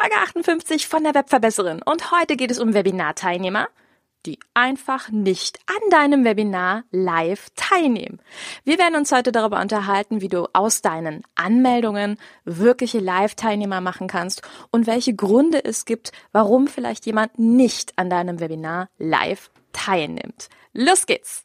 Folge 58 von der Webverbesserin. Und heute geht es um Webinarteilnehmer, die einfach nicht an deinem Webinar live teilnehmen. Wir werden uns heute darüber unterhalten, wie du aus deinen Anmeldungen wirkliche Live-Teilnehmer machen kannst und welche Gründe es gibt, warum vielleicht jemand nicht an deinem Webinar live teilnimmt. Los geht's!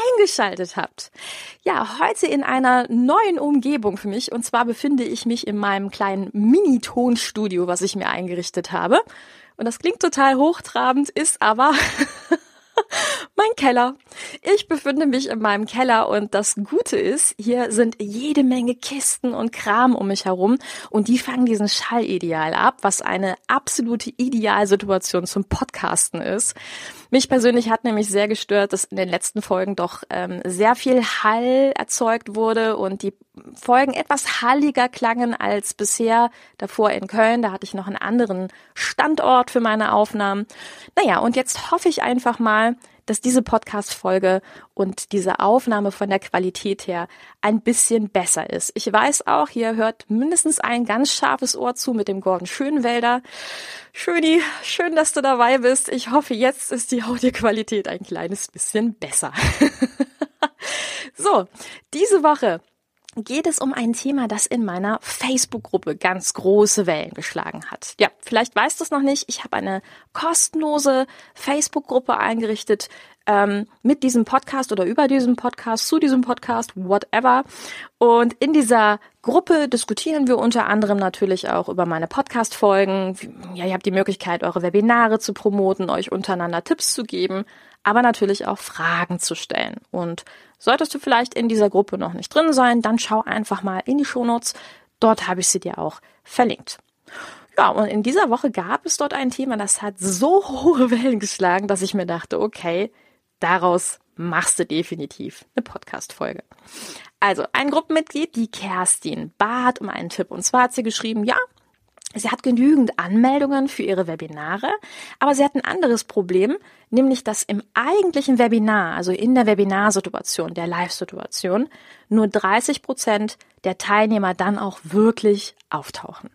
eingeschaltet habt. Ja, heute in einer neuen Umgebung für mich. Und zwar befinde ich mich in meinem kleinen Mini-Tonstudio, was ich mir eingerichtet habe. Und das klingt total hochtrabend, ist aber mein Keller. Ich befinde mich in meinem Keller und das Gute ist, hier sind jede Menge Kisten und Kram um mich herum und die fangen diesen Schall ideal ab, was eine absolute Idealsituation zum Podcasten ist. Mich persönlich hat nämlich sehr gestört, dass in den letzten Folgen doch ähm, sehr viel Hall erzeugt wurde und die Folgen etwas halliger klangen als bisher davor in Köln. Da hatte ich noch einen anderen Standort für meine Aufnahmen. Naja, und jetzt hoffe ich einfach mal, dass diese Podcast-Folge und diese Aufnahme von der Qualität her ein bisschen besser ist. Ich weiß auch, hier hört mindestens ein ganz scharfes Ohr zu mit dem Gordon Schönwälder. Schöni, schön, dass du dabei bist. Ich hoffe, jetzt ist die Audioqualität ein kleines bisschen besser. so, diese Woche geht es um ein Thema, das in meiner Facebook-Gruppe ganz große Wellen geschlagen hat. Ja, vielleicht weißt du es noch nicht. Ich habe eine kostenlose Facebook-Gruppe eingerichtet ähm, mit diesem Podcast oder über diesem Podcast, zu diesem Podcast, whatever. Und in dieser Gruppe diskutieren wir unter anderem natürlich auch über meine Podcast-Folgen. Ja, ihr habt die Möglichkeit, eure Webinare zu promoten, euch untereinander Tipps zu geben, aber natürlich auch Fragen zu stellen. Und solltest du vielleicht in dieser Gruppe noch nicht drin sein, dann schau einfach mal in die Shownotes. Dort habe ich sie dir auch verlinkt. Ja, und in dieser Woche gab es dort ein Thema, das hat so hohe Wellen geschlagen, dass ich mir dachte, okay, daraus machst du definitiv eine Podcast-Folge. Also, ein Gruppenmitglied, die Kerstin, bat um einen Tipp. Und zwar hat sie geschrieben, ja, Sie hat genügend Anmeldungen für ihre Webinare, aber sie hat ein anderes Problem, nämlich dass im eigentlichen Webinar, also in der Webinarsituation, der Live-Situation, nur 30 Prozent der Teilnehmer dann auch wirklich auftauchen.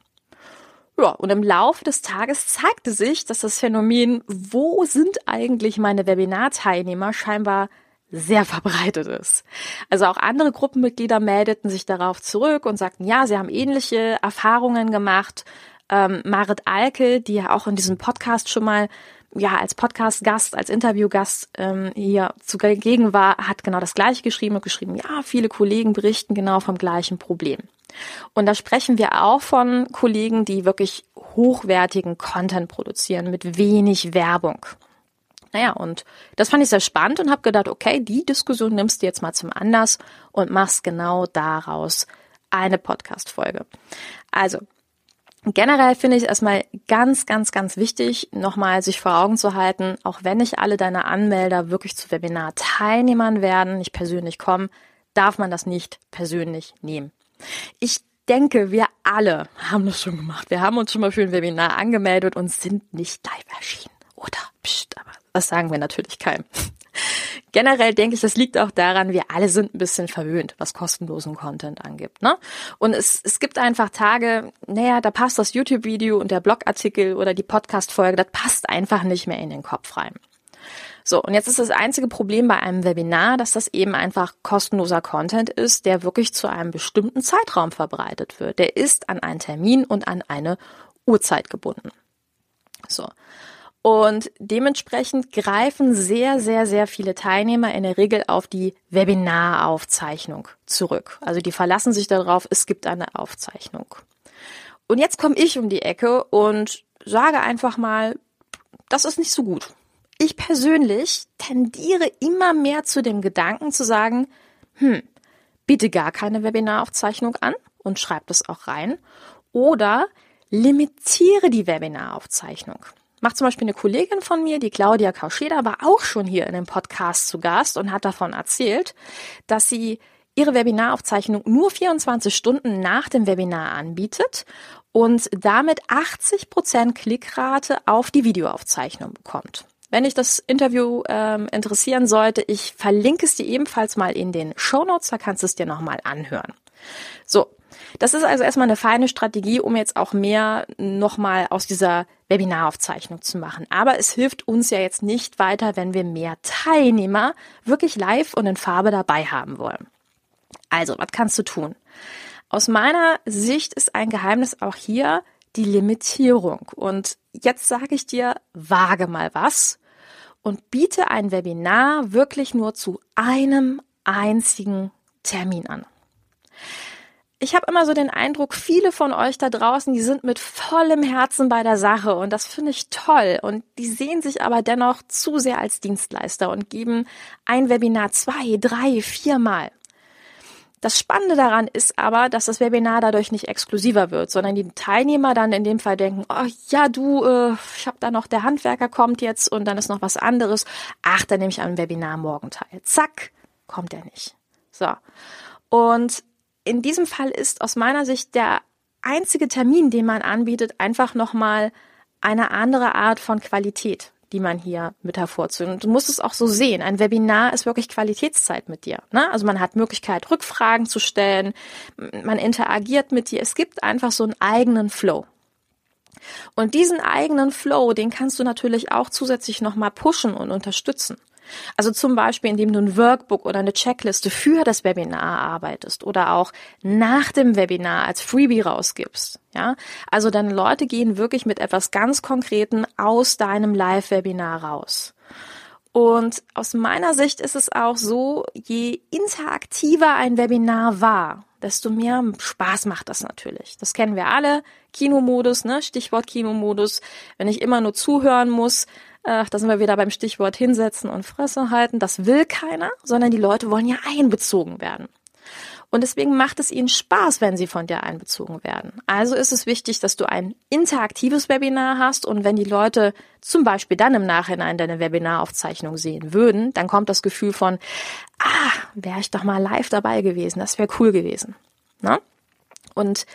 Ja, und im Laufe des Tages zeigte sich, dass das Phänomen, wo sind eigentlich meine Webinarteilnehmer, scheinbar sehr verbreitet ist. Also auch andere Gruppenmitglieder meldeten sich darauf zurück und sagten, ja, sie haben ähnliche Erfahrungen gemacht. Ähm, Marit Alke, die ja auch in diesem Podcast schon mal ja als Podcast-Gast, als Interviewgast ähm, hier zugegen war, hat genau das gleiche geschrieben und geschrieben, ja, viele Kollegen berichten genau vom gleichen Problem. Und da sprechen wir auch von Kollegen, die wirklich hochwertigen Content produzieren mit wenig Werbung. Naja, und das fand ich sehr spannend und habe gedacht, okay, die Diskussion nimmst du jetzt mal zum Anlass und machst genau daraus eine Podcast-Folge. Also, generell finde ich es erstmal ganz, ganz, ganz wichtig, nochmal sich vor Augen zu halten, auch wenn nicht alle deine Anmelder wirklich zu Webinar-Teilnehmern werden, nicht persönlich kommen, darf man das nicht persönlich nehmen. Ich denke, wir alle haben das schon gemacht. Wir haben uns schon mal für ein Webinar angemeldet und sind nicht live erschienen. Oder? Psst, aber das sagen wir natürlich keinem. Generell denke ich, das liegt auch daran, wir alle sind ein bisschen verwöhnt, was kostenlosen Content angibt. Ne? Und es, es gibt einfach Tage, naja, da passt das YouTube-Video und der Blogartikel oder die Podcast-Folge, das passt einfach nicht mehr in den Kopf rein. So, und jetzt ist das einzige Problem bei einem Webinar, dass das eben einfach kostenloser Content ist, der wirklich zu einem bestimmten Zeitraum verbreitet wird. Der ist an einen Termin und an eine Uhrzeit gebunden. So. Und dementsprechend greifen sehr, sehr, sehr viele Teilnehmer in der Regel auf die Webinaraufzeichnung zurück. Also die verlassen sich darauf, es gibt eine Aufzeichnung. Und jetzt komme ich um die Ecke und sage einfach mal, das ist nicht so gut. Ich persönlich tendiere immer mehr zu dem Gedanken zu sagen, hm, biete gar keine Webinaraufzeichnung an und schreib das auch rein. Oder limitiere die Webinaraufzeichnung. Macht zum Beispiel eine Kollegin von mir, die Claudia Kauscheder, war auch schon hier in dem Podcast zu Gast und hat davon erzählt, dass sie ihre Webinaraufzeichnung nur 24 Stunden nach dem Webinar anbietet und damit 80 Prozent Klickrate auf die Videoaufzeichnung bekommt. Wenn dich das Interview ähm, interessieren sollte, ich verlinke es dir ebenfalls mal in den Show Notes, da kannst du es dir nochmal anhören. So, das ist also erstmal eine feine Strategie, um jetzt auch mehr nochmal aus dieser Webinaraufzeichnung zu machen. Aber es hilft uns ja jetzt nicht weiter, wenn wir mehr Teilnehmer wirklich live und in Farbe dabei haben wollen. Also, was kannst du tun? Aus meiner Sicht ist ein Geheimnis auch hier die Limitierung. Und jetzt sage ich dir, wage mal was und biete ein Webinar wirklich nur zu einem einzigen Termin an ich habe immer so den Eindruck, viele von euch da draußen, die sind mit vollem Herzen bei der Sache und das finde ich toll und die sehen sich aber dennoch zu sehr als Dienstleister und geben ein Webinar zwei, drei, viermal. Das Spannende daran ist aber, dass das Webinar dadurch nicht exklusiver wird, sondern die Teilnehmer dann in dem Fall denken, oh ja, du, äh, ich habe da noch, der Handwerker kommt jetzt und dann ist noch was anderes. Ach, dann nehme ich am Webinar morgen teil. Zack, kommt er nicht. So. Und in diesem Fall ist aus meiner Sicht der einzige Termin, den man anbietet, einfach nochmal eine andere Art von Qualität, die man hier mit hervorzieht. Und du musst es auch so sehen. Ein Webinar ist wirklich Qualitätszeit mit dir. Ne? Also man hat Möglichkeit, Rückfragen zu stellen, man interagiert mit dir. Es gibt einfach so einen eigenen Flow. Und diesen eigenen Flow, den kannst du natürlich auch zusätzlich nochmal pushen und unterstützen. Also zum Beispiel, indem du ein Workbook oder eine Checkliste für das Webinar arbeitest oder auch nach dem Webinar als Freebie rausgibst. Ja, also deine Leute gehen wirklich mit etwas ganz Konkreten aus deinem Live-Webinar raus. Und aus meiner Sicht ist es auch so, je interaktiver ein Webinar war, desto mehr Spaß macht das natürlich. Das kennen wir alle. Kinomodus, ne? Stichwort Kinomodus. Wenn ich immer nur zuhören muss, Ach, da sind wir wieder beim Stichwort hinsetzen und Fresse halten. Das will keiner, sondern die Leute wollen ja einbezogen werden. Und deswegen macht es ihnen Spaß, wenn sie von dir einbezogen werden. Also ist es wichtig, dass du ein interaktives Webinar hast und wenn die Leute zum Beispiel dann im Nachhinein deine Webinaraufzeichnung sehen würden, dann kommt das Gefühl von, ah, wäre ich doch mal live dabei gewesen, das wäre cool gewesen. Na? Und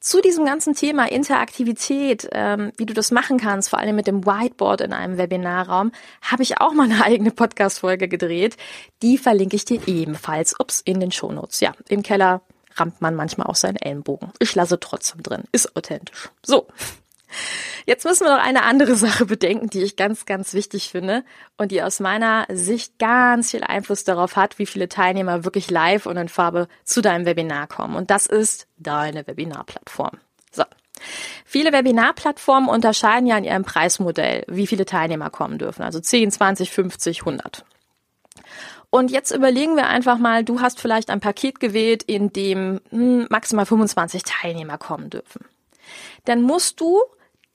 zu diesem ganzen Thema Interaktivität, ähm, wie du das machen kannst, vor allem mit dem Whiteboard in einem Webinarraum, habe ich auch mal eine eigene Podcast-Folge gedreht. Die verlinke ich dir ebenfalls, ups, in den Shownotes. Ja, im Keller rammt man manchmal auch seinen Ellenbogen. Ich lasse trotzdem drin. Ist authentisch. So. Jetzt müssen wir noch eine andere Sache bedenken, die ich ganz, ganz wichtig finde und die aus meiner Sicht ganz viel Einfluss darauf hat, wie viele Teilnehmer wirklich live und in Farbe zu deinem Webinar kommen. Und das ist deine Webinarplattform. So. Viele Webinarplattformen unterscheiden ja in ihrem Preismodell, wie viele Teilnehmer kommen dürfen. Also 10, 20, 50, 100. Und jetzt überlegen wir einfach mal, du hast vielleicht ein Paket gewählt, in dem hm, maximal 25 Teilnehmer kommen dürfen. Dann musst du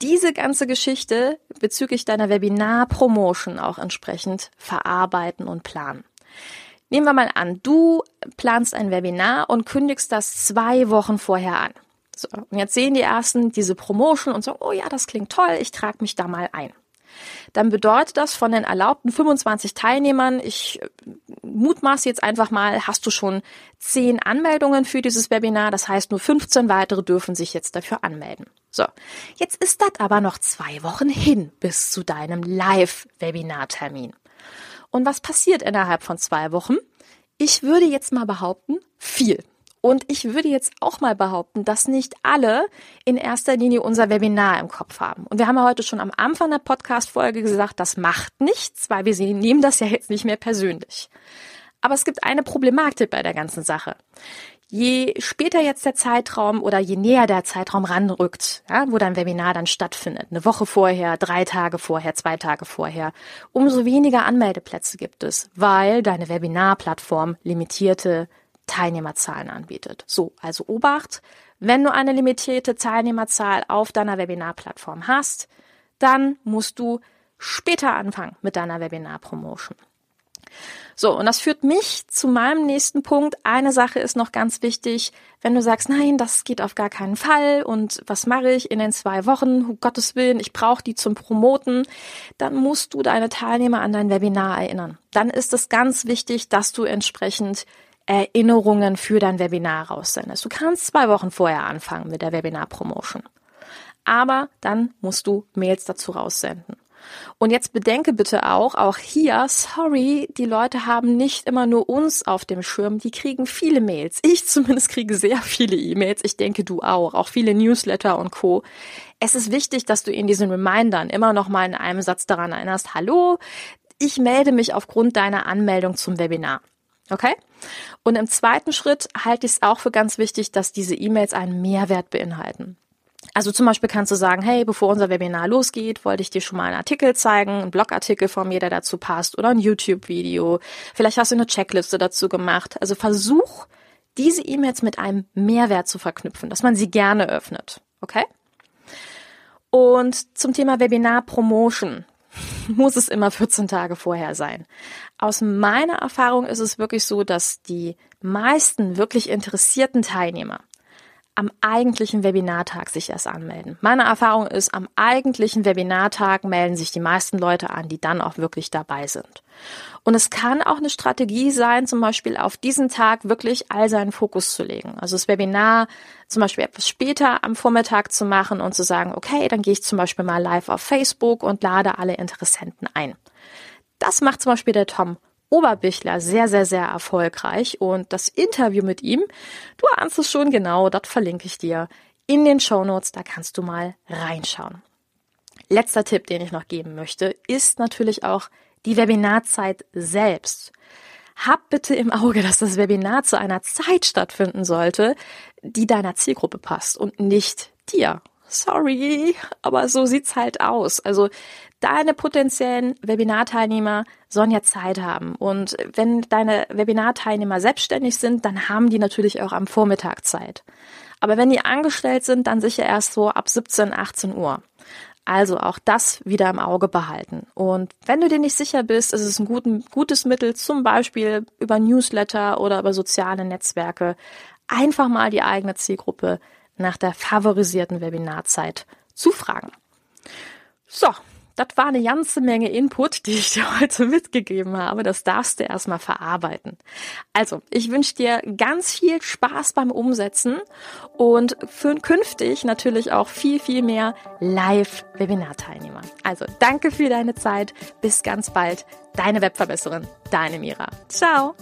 diese ganze Geschichte bezüglich deiner Webinar-Promotion auch entsprechend verarbeiten und planen. Nehmen wir mal an, du planst ein Webinar und kündigst das zwei Wochen vorher an. So, und jetzt sehen die ersten diese Promotion und sagen, oh ja, das klingt toll, ich trage mich da mal ein dann bedeutet das von den erlaubten 25 Teilnehmern, ich äh, mutmaße jetzt einfach mal, hast du schon 10 Anmeldungen für dieses Webinar, das heißt nur 15 weitere dürfen sich jetzt dafür anmelden. So, jetzt ist das aber noch zwei Wochen hin bis zu deinem Live-Webinar-Termin. Und was passiert innerhalb von zwei Wochen? Ich würde jetzt mal behaupten, viel. Und ich würde jetzt auch mal behaupten, dass nicht alle in erster Linie unser Webinar im Kopf haben. Und wir haben ja heute schon am Anfang der Podcast-Folge gesagt, das macht nichts, weil wir nehmen das ja jetzt nicht mehr persönlich. Aber es gibt eine Problematik bei der ganzen Sache. Je später jetzt der Zeitraum oder je näher der Zeitraum ranrückt, ja, wo dein Webinar dann stattfindet, eine Woche vorher, drei Tage vorher, zwei Tage vorher, umso weniger Anmeldeplätze gibt es, weil deine Webinarplattform limitierte Teilnehmerzahlen anbietet. So, also Obacht, wenn du eine limitierte Teilnehmerzahl auf deiner Webinarplattform hast, dann musst du später anfangen mit deiner Webinar-Promotion. So, und das führt mich zu meinem nächsten Punkt. Eine Sache ist noch ganz wichtig. Wenn du sagst, nein, das geht auf gar keinen Fall und was mache ich in den zwei Wochen, um Gottes Willen, ich brauche die zum Promoten, dann musst du deine Teilnehmer an dein Webinar erinnern. Dann ist es ganz wichtig, dass du entsprechend Erinnerungen für dein Webinar raussendest. Du kannst zwei Wochen vorher anfangen mit der Webinar-Promotion. Aber dann musst du Mails dazu raussenden. Und jetzt bedenke bitte auch, auch hier, sorry, die Leute haben nicht immer nur uns auf dem Schirm, die kriegen viele Mails. Ich zumindest kriege sehr viele E-Mails. Ich denke, du auch. Auch viele Newsletter und Co. Es ist wichtig, dass du in diesen Remindern immer noch mal in einem Satz daran erinnerst, hallo, ich melde mich aufgrund deiner Anmeldung zum Webinar. Okay? Und im zweiten Schritt halte ich es auch für ganz wichtig, dass diese E-Mails einen Mehrwert beinhalten. Also zum Beispiel kannst du sagen, hey, bevor unser Webinar losgeht, wollte ich dir schon mal einen Artikel zeigen, einen Blogartikel von mir, der dazu passt, oder ein YouTube-Video. Vielleicht hast du eine Checkliste dazu gemacht. Also versuch, diese E-Mails mit einem Mehrwert zu verknüpfen, dass man sie gerne öffnet. Okay? Und zum Thema Webinar Promotion muss es immer 14 Tage vorher sein. Aus meiner Erfahrung ist es wirklich so, dass die meisten wirklich interessierten Teilnehmer am eigentlichen Webinartag sich erst anmelden. Meine Erfahrung ist, am eigentlichen Webinartag melden sich die meisten Leute an, die dann auch wirklich dabei sind. Und es kann auch eine Strategie sein, zum Beispiel auf diesen Tag wirklich all seinen Fokus zu legen. Also das Webinar zum Beispiel etwas später am Vormittag zu machen und zu sagen, okay, dann gehe ich zum Beispiel mal live auf Facebook und lade alle Interessenten ein. Das macht zum Beispiel der Tom Oberbichler sehr, sehr, sehr erfolgreich. Und das Interview mit ihm, du ahnst es schon genau, das verlinke ich dir in den Show Notes. Da kannst du mal reinschauen. Letzter Tipp, den ich noch geben möchte, ist natürlich auch die Webinarzeit selbst. Hab bitte im Auge, dass das Webinar zu einer Zeit stattfinden sollte, die deiner Zielgruppe passt und nicht dir. Sorry, aber so sieht's halt aus. Also deine potenziellen Webinarteilnehmer sollen ja Zeit haben. Und wenn deine Webinarteilnehmer selbstständig sind, dann haben die natürlich auch am Vormittag Zeit. Aber wenn die angestellt sind, dann sicher erst so ab 17, 18 Uhr. Also auch das wieder im Auge behalten. Und wenn du dir nicht sicher bist, ist es ein gutes Mittel, zum Beispiel über Newsletter oder über soziale Netzwerke, einfach mal die eigene Zielgruppe nach der favorisierten Webinarzeit zu fragen. So, das war eine ganze Menge Input, die ich dir heute mitgegeben habe. Das darfst du erstmal verarbeiten. Also, ich wünsche dir ganz viel Spaß beim Umsetzen und für künftig natürlich auch viel, viel mehr Live-Webinar-Teilnehmer. Also, danke für deine Zeit. Bis ganz bald. Deine Webverbesserin, deine Mira. Ciao.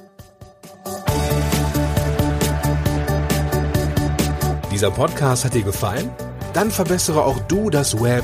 Dieser Podcast hat dir gefallen? Dann verbessere auch du das Web